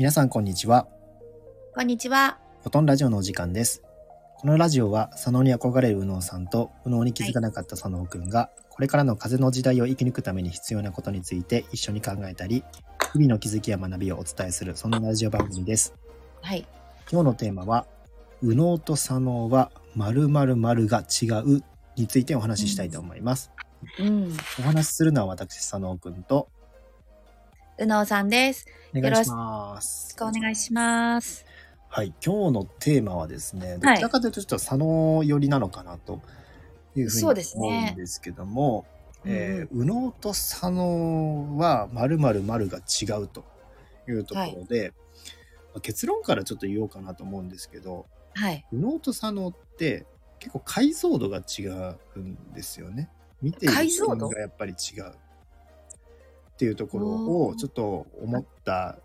皆さんこんにちは。こんにちは。フォトンラジオのお時間です。このラジオは、佐野に憧れる右脳さんと、右脳に気づかなかった佐野くんが、これからの風の時代を生き抜くために必要なことについて一緒に考えたり、日々の気づきや学びをお伝えする、そんなラジオ番組です。はい。今日のテーマは、右脳と左脳は〇〇〇が違うについてお話ししたいと思います。うん。お話しするのは私、佐野くんと、うのうさんです。お願いします。よろしくお願いします。はい、今日のテーマはですね、どちらかというとちょっと佐野寄りなのかなというふうにそうです思ねうんですけども、えーう右脳と佐野は〇〇〇が違うというところで、まあ結論からちょっと言おうかなと思うんですけど、はい。右脳と左脳って結構解像度が違うんですよね。見ている視解像度？点がやっぱり違うっていうところをちょっと思った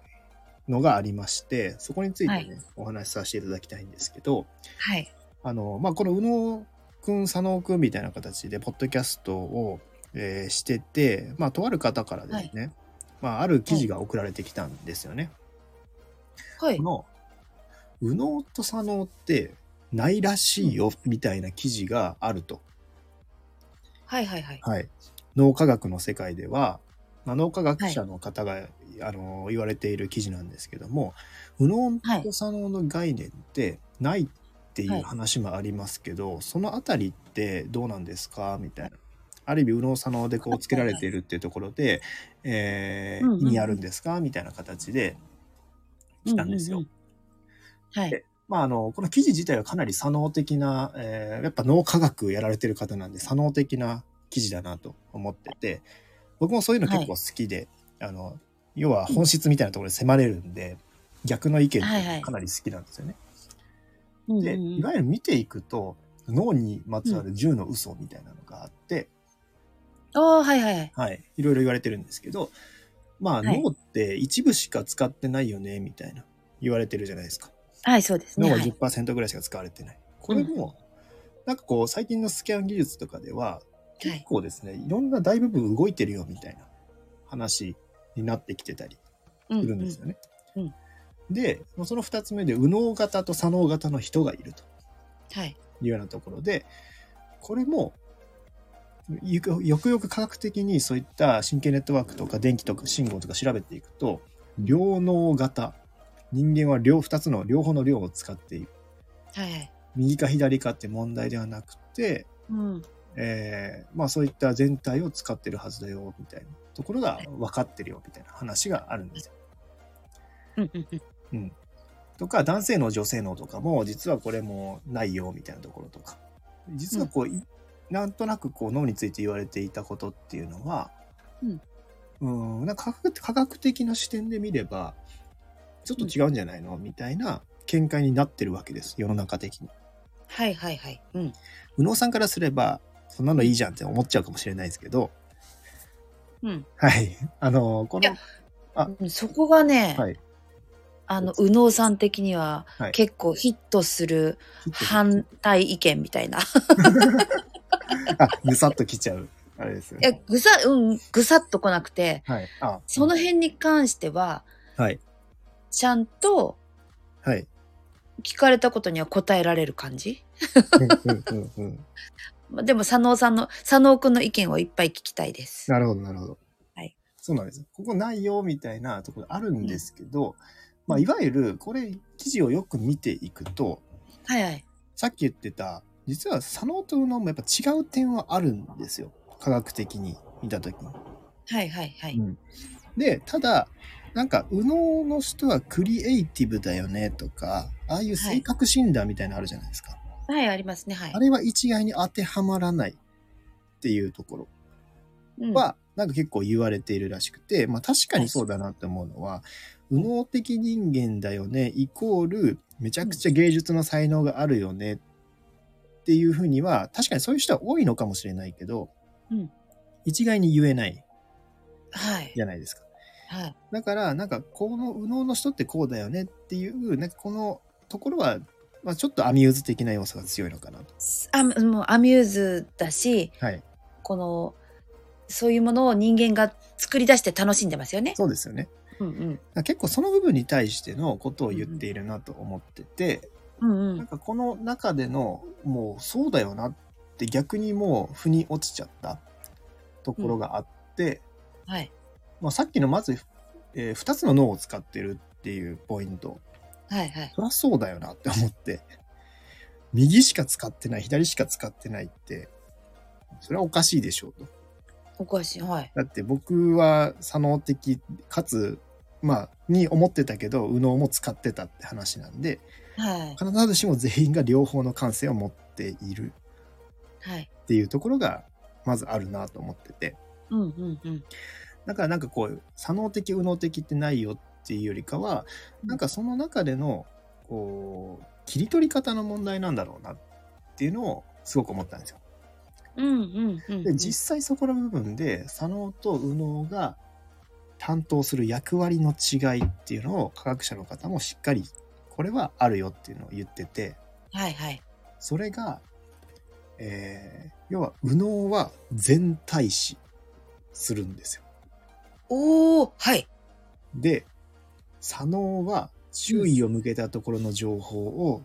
のがありまして、そこについてね、はいお話しさせていただきたいんですけど、はい。あの、まあ、この右脳くん、佐野くんみたいな形で、ポッドキャストを、えーしてて、まあ、とある方からですね、まあ、ある記事が送られてきたんですよね。はいこ。の、右脳と左脳ってないらしいよ、みたいな記事があると。はいはいはい。はい。脳科学の世界では、まあ、脳科学者の方が、あの言われている記事なんですけども右脳と左脳の概念ってないっていう話もありますけど、そのあたりってどうなんですか？みたいな。ある意味右脳左脳でこうつけられているっていうところで、えーうんうんうん意味あるんですか？みたいな形で来たんですよ。うんうんうんはい。まあ、あの、この記事自体はかなり左脳的な、えーやっぱ脳科学やられてる方なんで、左脳的な記事だなと思ってて、僕もそういうの結構好きで、あの、要は本質みたいなところで迫れるんで、逆の意見ってはいはいかなり好きなんですよね。うんうんで、いわゆる見ていくと、脳にまつわる10の嘘みたいなのがあって、おー、はいはいはい。はい、いろいろ言われてるんですけど、まあ、はい脳って一部しか使ってないよね、みたいな言われてるじゃないですか。はい、そうですね。脳ははい。10%ぐらいしか使われてない。これも、なんかこう、最近のスキャン技術とかでは、結構ですね、いろんな大部分動いてるよみたいな話になってきてたりうんするんですよね。うんうんで、その2つ目で、右脳型と左脳型の人がいるとはい。いうようなところで、これも、よくよく科学的にそういった神経ネットワークとか電気とか信号とか調べていくと、両脳型、人間は両2つの両方の量を使っている。はいはい。右か左かって問題ではなくて、うん。えーまあそういった全体を使ってるはずだよみたいなところが分かってるよみたいな話があるんですよ。うんうんうん。とか男性脳女性脳とかも実はこれもないよみたいなところとか実はこう、いなんとなくこう脳について言われていたことっていうのは、うん、なんか科学科学的な視点で見ればちょっと違うんじゃないのみたいな見解になってるわけです世の中的に。はいはいはい。うん。右脳さんからすればそんなのいいじゃんって思っちゃうかもしれないですけど、うん。はい。あの、このあうんそこがね、はい。あの、右脳さん的にははい結構ヒットする反対意見みたいな。あ、ぐさっと来ちゃう。あれですよいや、ね。ぐさ、うん、ぐさっと来なくて、はい。あ、その辺に関しては、はい。ちゃんとはい。聞かれたことには答えられる感じ？でも、佐野さんの、佐野くんの意見をいっぱい聞きたいです。なるほど、なるほど。はい。そうなんです。ここないよ、みたいなところあるんですけど、まあ、いわゆる、これ、記事をよく見ていくと、はいはい。さっき言ってた、実は左脳と右脳もやっぱ違う点はあるんですよ。科学的に見たときに。はいはいはい。うんで、ただ、なんか、右脳の人はクリエイティブだよねとか、ああいう性格診断みたいなのあるじゃないですか。はい、ありますね。はいあ。れは一概に当てはまらないっていうところうんは、なんか結構言われているらしくて、まあ確かにそうだなって思うのは、右脳的人間だよね、イコール、めちゃくちゃ芸術の才能があるよねっていうふうには、確かにそういう人は多いのかもしれないけど、うん一概に言えないはい。じゃないですか。はい。だから、なんか、この右脳の人ってこうだよねっていう、なんかこのところは、まあちょっとアミューズ的な要素が強いのかなと。あもうアミューズだし、はい。この、そういうものを人間が作り出して楽しんでますよね。そうですよね。うんうん。結構その部分に対してのことを言っているなと思ってて、うんうん。なんかこの中でのもうそうだよなって逆にもう腑に落ちちゃったところがあって、はい。まあ、さっきのまず、え2つの脳を使ってるっていうポイントはいはい。そりゃそうだよなって思って右しか使ってない左しか使ってないってそれはおかしいでしょうとおかしい。はい。だって僕は左脳的かつまあに思ってたけど右脳も使ってたって話なんではい。必ずしも全員が両方の感性を持っているはい。っていうところがまずあるなと思っててうんうんうん。だからなんかこう左脳的右脳的ってないよっていうよりかはなんかその中でのこう切り取り方の問題なんだろうなっていうのをすごく思ったんですよ。うんうんうん。で実際そこの部分で左脳と右脳が担当する役割の違いっていうのを科学者の方もしっかりこれはあるよっていうのを言っててはいはい。それが、えー要は右脳は全体視するんですよ。おー、はい。で左脳は注意を向けたところの情報を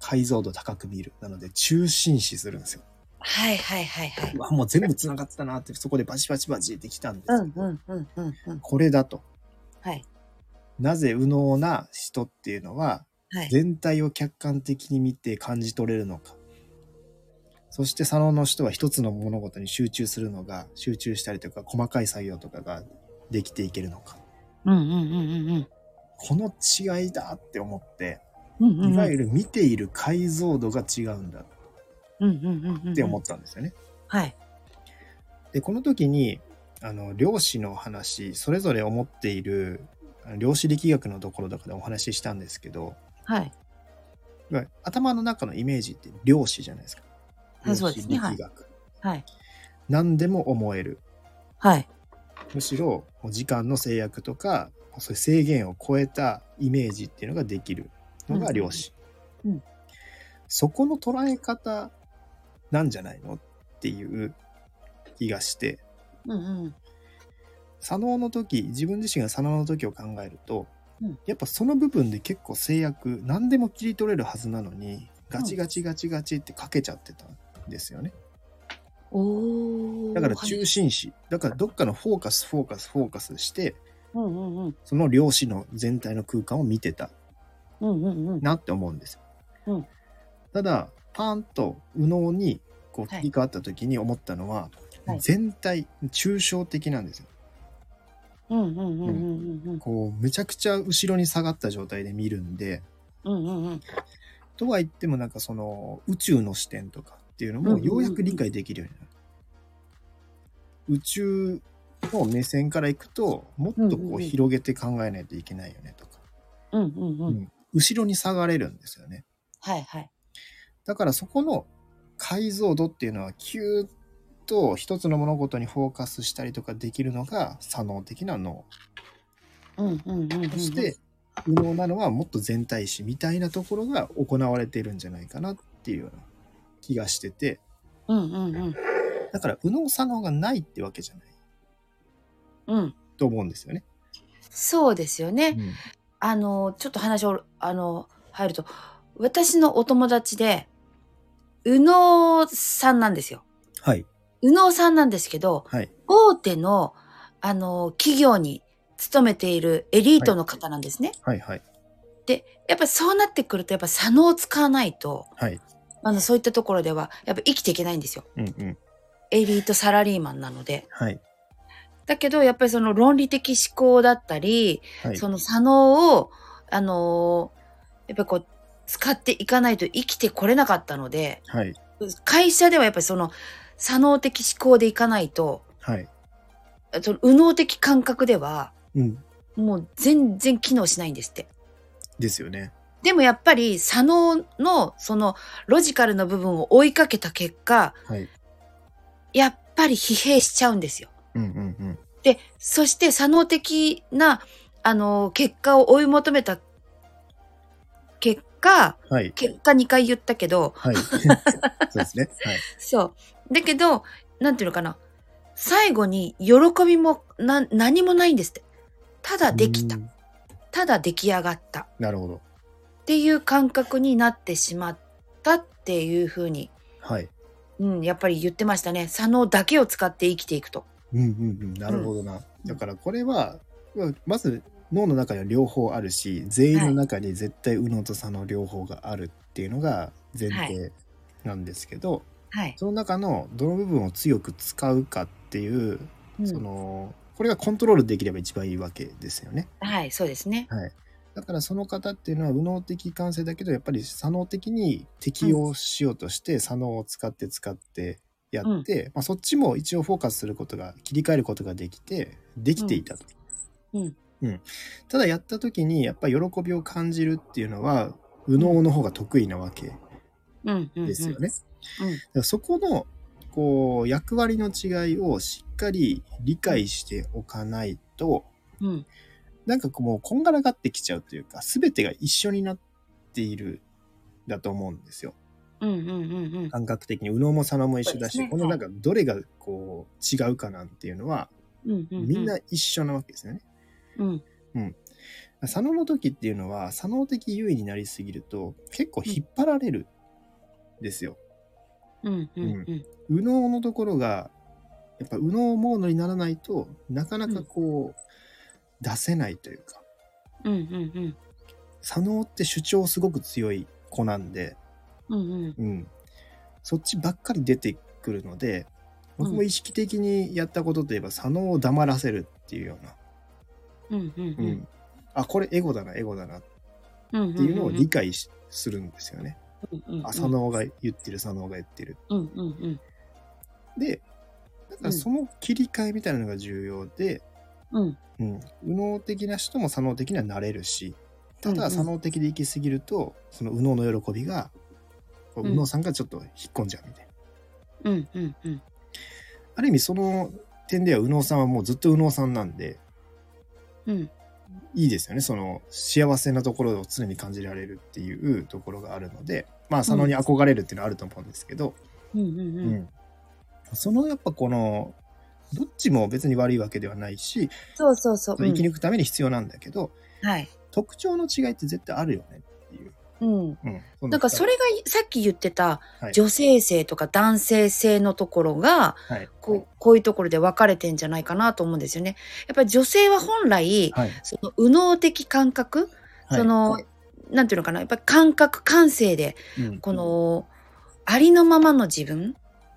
解像度高く見るなので中心視するんですよ。はいはいはいはいうわもう全部繋がってたなってそこでバチバチバチってきたんですけど、うんうんうんうんうん。これだとはい。なぜ右脳な人っていうのははい。全体を客観的に見て感じ取れるのかそして左脳の人は一つの物事に集中するのが集中したりとか細かい作業とかができていけるのかうんうんうんうんうん。この違いだって思ってうんうんうん。いわゆる見ている解像度が違うんだ。って思ったんですよね。はい。でこの時にあの量子の話それぞれ思っている量子力学のところとかでお話ししたんですけどはい。頭の中のイメージって量子じゃないですか。量子力学。はい。何でも思える。はい。むしろ時間の制約とかそういう制限を超えたイメージっていうのができるのが量子。うんうんそこの捉え方なんじゃないのっていう気がして。うんうん。左脳の時自分自身が左脳の時を考えると、うん。やっぱその部分で結構制約何でも切り取れるはずなのにガチガチガチガチってかけちゃってたんですよね。だからはい中心視、だからどっかのフォーカスフォーカスフォーカスしてうんうんうん。その量子の全体の空間を見てたうんうんうん。なって思うんですよ。うんただパーンと右脳にこうはい切り替わった時に思ったのは、はい全体抽象的なんですよ。うんうんうんうんうんこうめちゃくちゃ後ろに下がった状態で見るんでうんうんうんとは言ってもなんかその宇宙の視点とかっていうのもうんうんうんようやく理解できるようになる。宇宙の目線からいくともっとこうん広げて考えないといけないよねとか、うんうんううん。ん後ろに下がれるんですよね。はいはい。だからそこの解像度っていうのはキューッと一つの物事にフォーカスしたりとかできるのが左脳的な脳。うんうんうんうん。そして右脳なのはもっと全体視みたいなところが行われているんじゃないかなっていうような気がしてて。うんうんうん。だから右脳左脳がないってわけじゃないうん。と思うんですよね。そうですよね。うん。あのちょっと話をあの入ると私のお友達で右脳さんなんですよ。はい。右脳さんなんですけどはい。大手のあの企業に勤めているエリートの方なんですね、はい。はい。でやっぱりそうなってくるとやっぱ左脳を使わないとはい。あのそういったところではやっぱ生きていけないんですよ。うんうん。エリートサラリーマンなので。はいだけどやっぱりその論理的思考だったり、はいその左脳をあのーやっぱりこう使っていかないと生きてこれなかったのではい会社ではやっぱりその左脳的思考でいかないとはいその右脳的感覚ではうんもう全然機能しないんですって。ですよね。でもやっぱり左脳のそのロジカルの部分を追いかけた結果はいやっぱり疲弊しちゃうんですよ。うんうんうん。でそして左脳的なあの結果を追い求めた結果はい。結果2回言ったけど。はい。そうですね。はい。そう。だけどなんていうのかな。最後に喜びもな何もないんですって。ただできた。うん。ただ出来上がった。なるほど。っていう感覚になってしまったっていうふうに、はい。うん、やっぱり言ってましたね。左脳だけを使って生きていくと。うんうんうん。なるほどな。だからこれは、まあまず脳の中には両方あるし、全員の中に絶対右脳と左脳両方があるっていうのが前提なんですけど、はい、その中のどの部分を強く使うかっていう、うんその、これがコントロールできれば一番いいわけですよね。はい、そうですね。はい。だからその方っていうのは右脳的感性だけどやっぱり左脳的に適応しようとして左脳を使って使ってやって、まあ、そっちも一応フォーカスすることが切り替えることができてできていたと。うん。うん。ただやった時にやっぱり喜びを感じるっていうのは右脳の方が得意なわけうん、うん、ですよね。そこのこう役割の違いをしっかり理解しておかないとうん、うん、なんかこうもうこんがらがってきちゃうというか全てが一緒になっているだと思うんですようん、うん、うん、感覚的に右脳も左脳も一緒だし、ね。このなんかどれがこう違うかなんていうのはうん、うん、みんな一緒なわけですよね。うん、左脳の時っていうのは左脳的優位になりすぎると結構引っ張られるんですよ。うん、うん、うん、右脳のところがやっぱ右脳モードにならないとなかなかこう、出せないというか。うん、うん、左脳って主張すごく強い子なんで、うん、うん、うん、そっちばっかり出てくるので僕も意識的にやったことといえば左脳を黙らせるっていうような、うん、うん、うん。あこれエゴだなエゴだな。っうん、ていうのを理解しするんですよね。うん、あ左脳が言ってる左脳が言ってる。うん、うん、うん、でだからその切り替えみたいなのが重要で、うん、うん、右脳的な人も左脳的にはなれるしたうんうん。だ左脳的で行き過ぎるとその右脳の喜びがこううん右脳さんがちょっと引っ込んじゃうみたいな。うん、うん、うん、ある意味その点では右脳さんはもうずっと右脳さんなんでうん、いいですよねその幸せなところを常に感じられるっていうところがあるのでまあ左脳に憧れるっていうのはあると思うんですけど、うん、うん、ううん。んそのやっぱこのどっちも別に悪いわけではないしそうそうそう。生き抜くために必要なんだけど、はい。特徴の違いって絶対あるよねう。うん。うん、なんかそれがさっき言ってたはい女性性とか男性性のところがはいこうこういうところで分かれてんじゃないかなと思うんですよね。やっぱり女性は本来はいその右脳的感覚、はいそのなんていうのかなやっぱり感覚感性でうんこのありのままの自分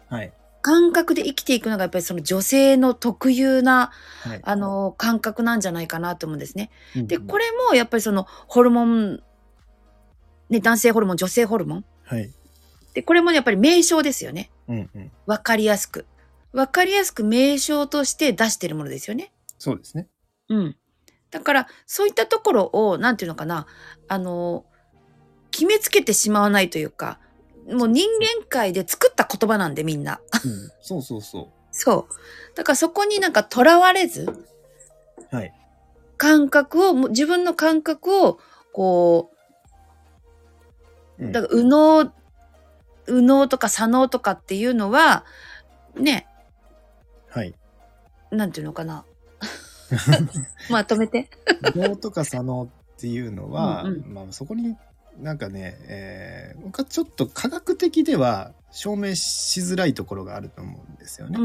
はい感覚で生きていくのがやっぱりその女性の特有なはいあの感覚なんじゃないかなと思うんですね。でこれれもやっぱりそのホルモン、ね、男性ホルモン女性ホルモンはいでこれもやっぱり名称ですよね。うんうんわかりやすく。わかりやすく名称として出してるものですよね。そうですねうん。だから、そういったところを、なんていうのかな、あの、決めつけてしまわないというか、もう人間界で作った言葉なんでみんな。うんそうそうそそう。だからそこになんか囚われず、うはい感覚を、自分の感覚を、こう、うんだから、右脳、右脳とか左脳とかっていうのは、ね、はいなんていうのかな。まとめて。右脳とか左脳っていうのはうんうんまあそこになんかね、えー、僕はちょっと科学的では証明しづらいところがあると思うんですよね。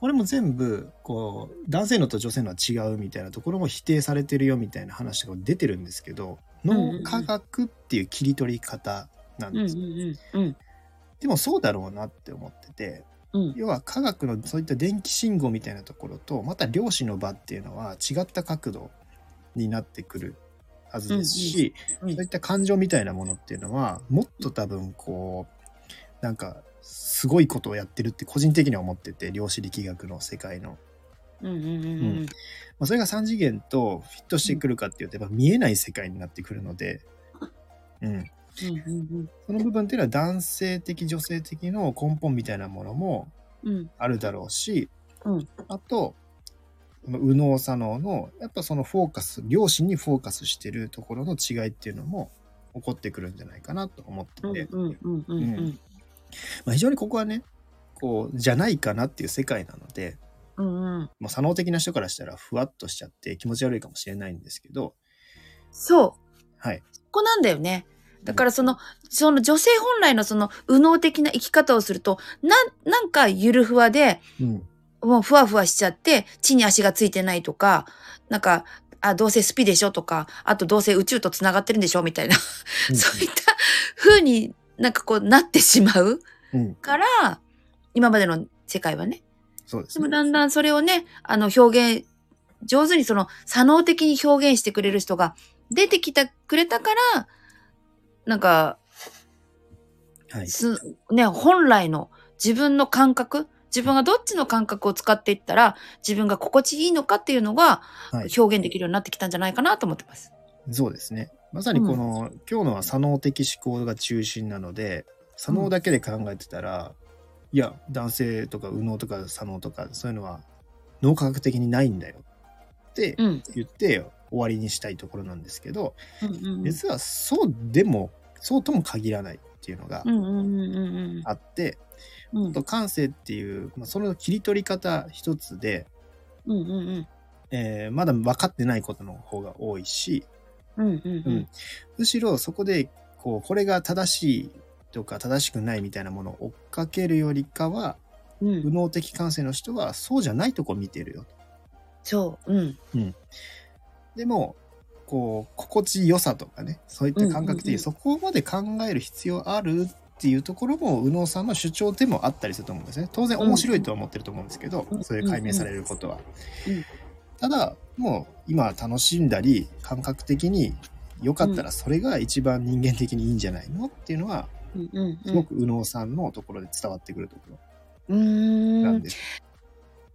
これも全部こう男性のと女性のは違うみたいなところも否定されてるよみたいな話が出てるんですけど脳科学っていう切り取り方なんです、んうんでもそうだろうなって思っててうん。要は科学のそういった電気信号みたいなところとまた量子の場っていうのは違った角度になってくるはずですし、うんうんそういった感情みたいなものっていうのはもっと多分こうなんかすごいことをやってるって個人的には思ってて量子力学の世界の。それが3次元とフィットしてくるかっていうとやっぱ見えない世界になってくるので、うん、その部分っていうのは男性的女性的の根本みたいなものもうん。あるだろうし、うん。あと右脳左脳のやっぱそのフォーカス両親にフォーカスしてるところの違いっていうのも起こってくるんじゃないかなと思ってて、非常にここはねこうじゃないかなっていう世界なので、うんうん。もう左脳的な人からしたらふわっとしちゃって気持ち悪いかもしれないんですけど、そう。はい。そこなんだよね。だからその、その女性本来のその右脳的な生き方をすると、なん、なんかゆるふわで、うん。もうふわふわしちゃって、地に足がついてないとか、なんか、あ、どうせスピでしょとか、あとどうせ宇宙と繋がってるんでしょみたいな、そういった風になんかこうなってしまううん。から、今までの世界はね。でもそうですね。だんだんそれをね、あの表現、上手にその左脳的に表現してくれる人が出てきてくれたから、なんか、はい。す、ね、本来の自分の感覚、自分がどっちの感覚を使っていったら、自分が心地いいのかっていうのがはい。表現できるようになってきたんじゃないかなと思ってます。そうですね。まさにこの、今日のは左脳的思考が中心なので、左脳だけで考えてたら、いや、男性とか右脳とか左脳とか、そういうのは脳科学的にないんだよってうん。言って終わりにしたいところなんですけど、うんうんうん。実はそうでも、そうとも限らないっていうのがうんうんうんうんあって、うん。うんと感性っていう、まあ、その切り取り方一つで、うんうんえーまだ分かってないことの方が多いし、うん。うんうんうん。むしろそこでこうこれが正しいとか正しくないみたいなものを追っかけるよりかはうん。右脳的感性の人はそうじゃないとこ見てるよそう。うん。でもこう心地よさとかねそういった感覚的、うんうんうん。そこまで考える必要あるっていうところも右脳さんの主張でもあったりすると思うんですね。当然面白いとは思ってると思うんですけど、うんそういう解明されることは、うん。ただもう今楽しんだり感覚的によかったらそれが一番人間的にいいんじゃないのっていうのはうんうんすごく右脳さんのところで伝わってくるところ。なんです。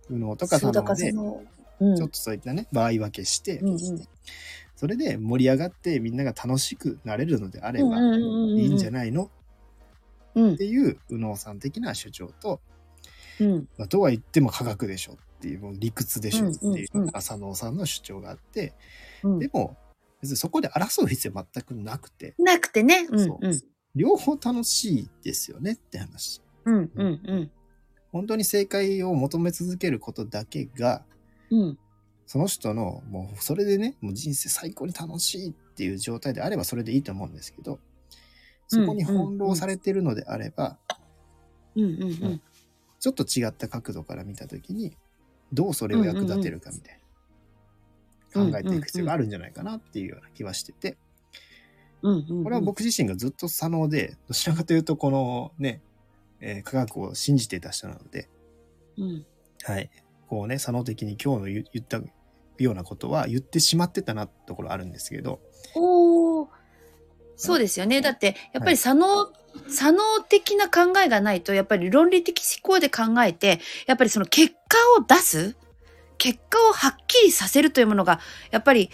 右脳とか左脳でちょっとそういったね場合分けして、うんうん。それで盛り上がってみんなが楽しくなれるのであればいいんじゃないの？うん。っていう右脳さん的な主張と、うん。まあ、とは言っても科学でしょっていうもう理屈でしょっていううんうんのが左脳さんの主張があって、うん。でも別にそこで争う必要全くなくて。なくてね。うんそう。うん。両方楽しいですよねって話。うんうんうん。本当に正解を求め続けることだけがうん。その人のもうそれでねもう人生最高に楽しいっていう状態であればそれでいいと思うんですけどそこに翻弄されてるのであれば、うんうんうん。ちょっと違った角度から見た時にどうそれを役立てるかみたいな、考えていく必要があるんじゃないかなっていうような気はしててうんうん。これは僕自身がずっと左脳でどちらかというとこのね、えー科学を信じていた人なので、うん。はい、こうね左脳的に今日の言言ったようなことは言ってしまってたなってところあるんですけど、おーそうですよね。だって、やっぱり左脳、左脳的な考えがないと、やっぱり論理的思考で考えて、やっぱりその結果を出す結果をはっきりさせるというものが、やっぱり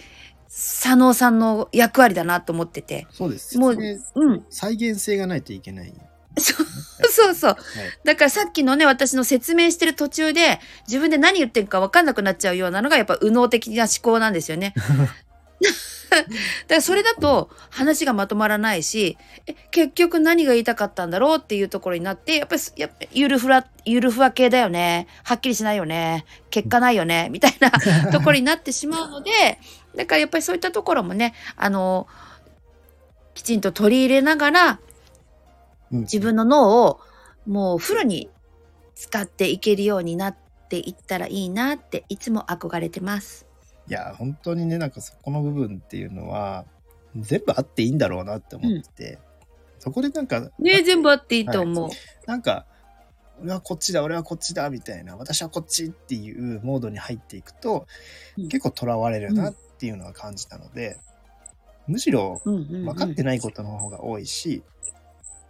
左脳さんの役割だなと思ってて。そうですもううん。再現性がないといけない、そうそうそう。はい、だからさっきのね、私の説明してる途中で、自分で何言ってるか分かんなくなっちゃうようなのが、やっぱ右脳的な思考なんですよね。だからそれだと話がまとまらないし、え結局何が言いたかったんだろうっていうところになって、やっぱり、やっぱゆるふら、ゆるふわ系だよね。はっきりしないよね。結果ないよね。みたいなところになってしまうので、だからやっぱりそういったところもね、あの、きちんと取り入れながら、うん自分の脳をもうフルに使っていけるようになっていったらいいなっていつも憧れてます。いや本当にねなんかそこの部分っていうのは全部あっていいんだろうなって思ってて、そこでなんかね全部あっていいと思う。なんか俺はこっちだ俺はこっちだみたいな私はこっちっていうモードに入っていくと、うん結構とらわれるなっていうのは感じたので、むしろうんうんうん分かってないことの方が多いし、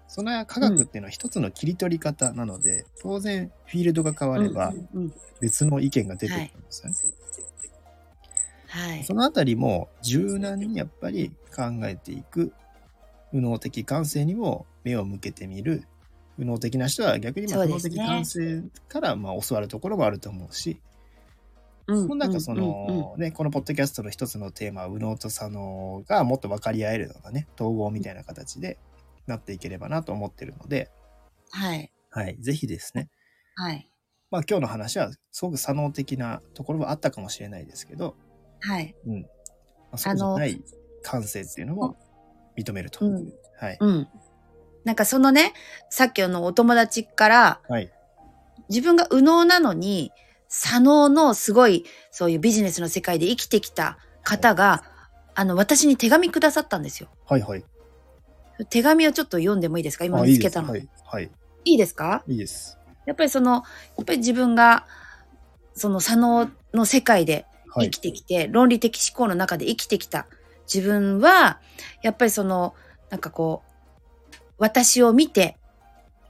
その科学っていうのは一つの切り取り方なので、当然フィールドが変わればうんうんうん別の意見が出てくるんですよね。はいそ。のあたりも柔軟にやっぱり考えていく右脳的感性にも目を向けてみる右脳的な人は逆にまあ右脳的感性からまあ教わるところもあると思うし、うんなんかそのねこのポッドキャストの一つのテーマは右脳と左脳がもっと分かり合えるのがね統合みたいな形でなっていければなと思ってるので、はい。はい、ぜひですねはい。まあ今日の話はすごく左脳的なところはあったかもしれないですけど、はい。うん。まあ、そうじゃない感性っていうのも認めると。うんはい。うん。なんかそのね、さっきのお友達から、はい。自分が右脳なのに、左脳のすごい、そういうビジネスの世界で生きてきた方が、あの、私に手紙くださったんですよ。はいはい。手紙をちょっと読んでもいいですか？今あ見つけたの。いいいですはい。はい。いですか？いいです。やっぱりその、やっぱり自分が、その左脳の世界ではい生き。てきて、論理的思考の中で生きてきた自分は、やっぱりその、なんかこう、私を見て、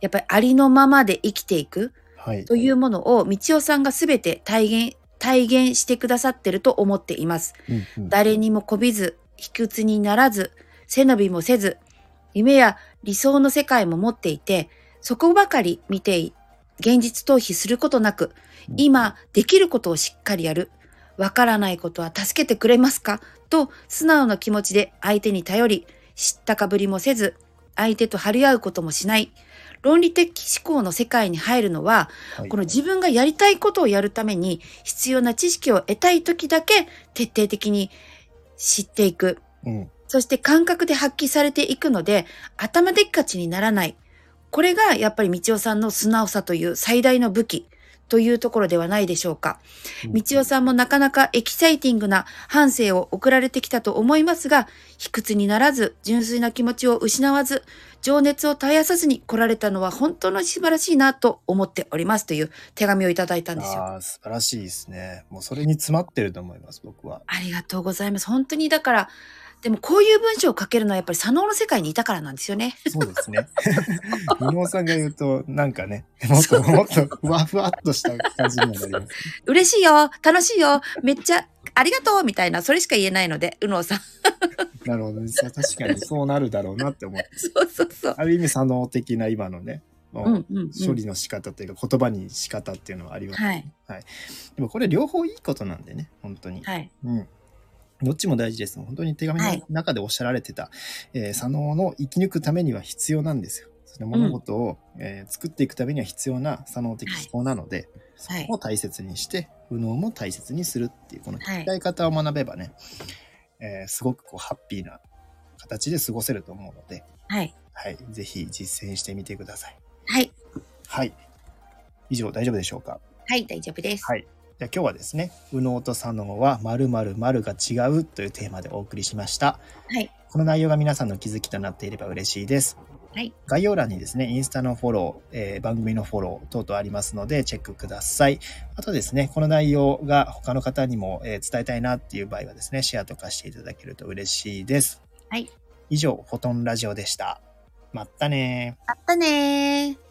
やっぱりありのままで生きていくはい。というものを、道夫さんがすべて体現、体現してくださってると思っています。うんうん誰にもこびず、卑屈にならず、背伸びもせず、夢や理想の世界も持っていて、そこばかり見てい、現実逃避することなく、今できることをしっかりやる。わからないことは助けてくれますか？と素直な気持ちで相手に頼り、知ったかぶりもせず、相手と張り合うこともしない。論理的思考の世界に入るのは、はいこの自分がやりたいことをやるために必要な知識を得たい時だけ徹底的に知っていく。うん。そして感覚で発揮されていくので、頭でっかちにならない。これがやっぱり道夫さんの素直さという最大の武器というところではないでしょうか。道夫さんもなかなかエキサイティングな反省を送られてきたと思いますが、卑屈にならず、純粋な気持ちを失わず、情熱を絶やさずに来られたのは本当の素晴らしいなと思っておりますという手紙をいただいたんですよ。ああ、素晴らしいですね。もうそれに詰まってると思います、僕は。ありがとうございます。本当にだから、でもこういう文章を書けるのはやっぱり左脳の世界にいたからなんですよね。そうですね。伊能さんが言うと、なんかね、もっともっとふわふわっとした感じにはなります。嬉しいよ楽しいよめっちゃありがとうみたいな、それしか言えないので、うのうさん。なるほどね。さ確かにそうなるだろうなって思って。そうそうそう。ある意味、左脳的な今のね、もううんうん、うん。処理の仕方というか、言葉に仕方っていうのはあります。はい。でもこれ両方いいことなんでね、本当に。はい。うん。どっちも大事です。本当に手紙のはい中でおっしゃられてた、えー左脳の生き抜くためには必要なんですよ。その物事を、えー作っていくためには必要な左脳的思考なので、はいそこを大切にして、右脳も大切にするっていう、このはい方を学べばね、えーすごくこうハッピーな形で過ごせると思うので、はい。はい、ぜひ実践してみてください。はい。はい。以上大丈夫でしょうか？はい、大丈夫です。はい。じゃあ今日はですね、右脳と左脳は〇〇〇が違うというテーマでお送りしました。はい。この内容が皆さんの気づきとなっていれば嬉しいです。はい。概要欄にですね、インスタのフォロー、えー番組のフォロー等々ありますので、チェックください。あとですね、この内容が他の方にも、えー伝えたいなっていう場合はですね、シェアとかしていただけると嬉しいです。はい。以上、フォトンラジオでした。まったねー。あったねー。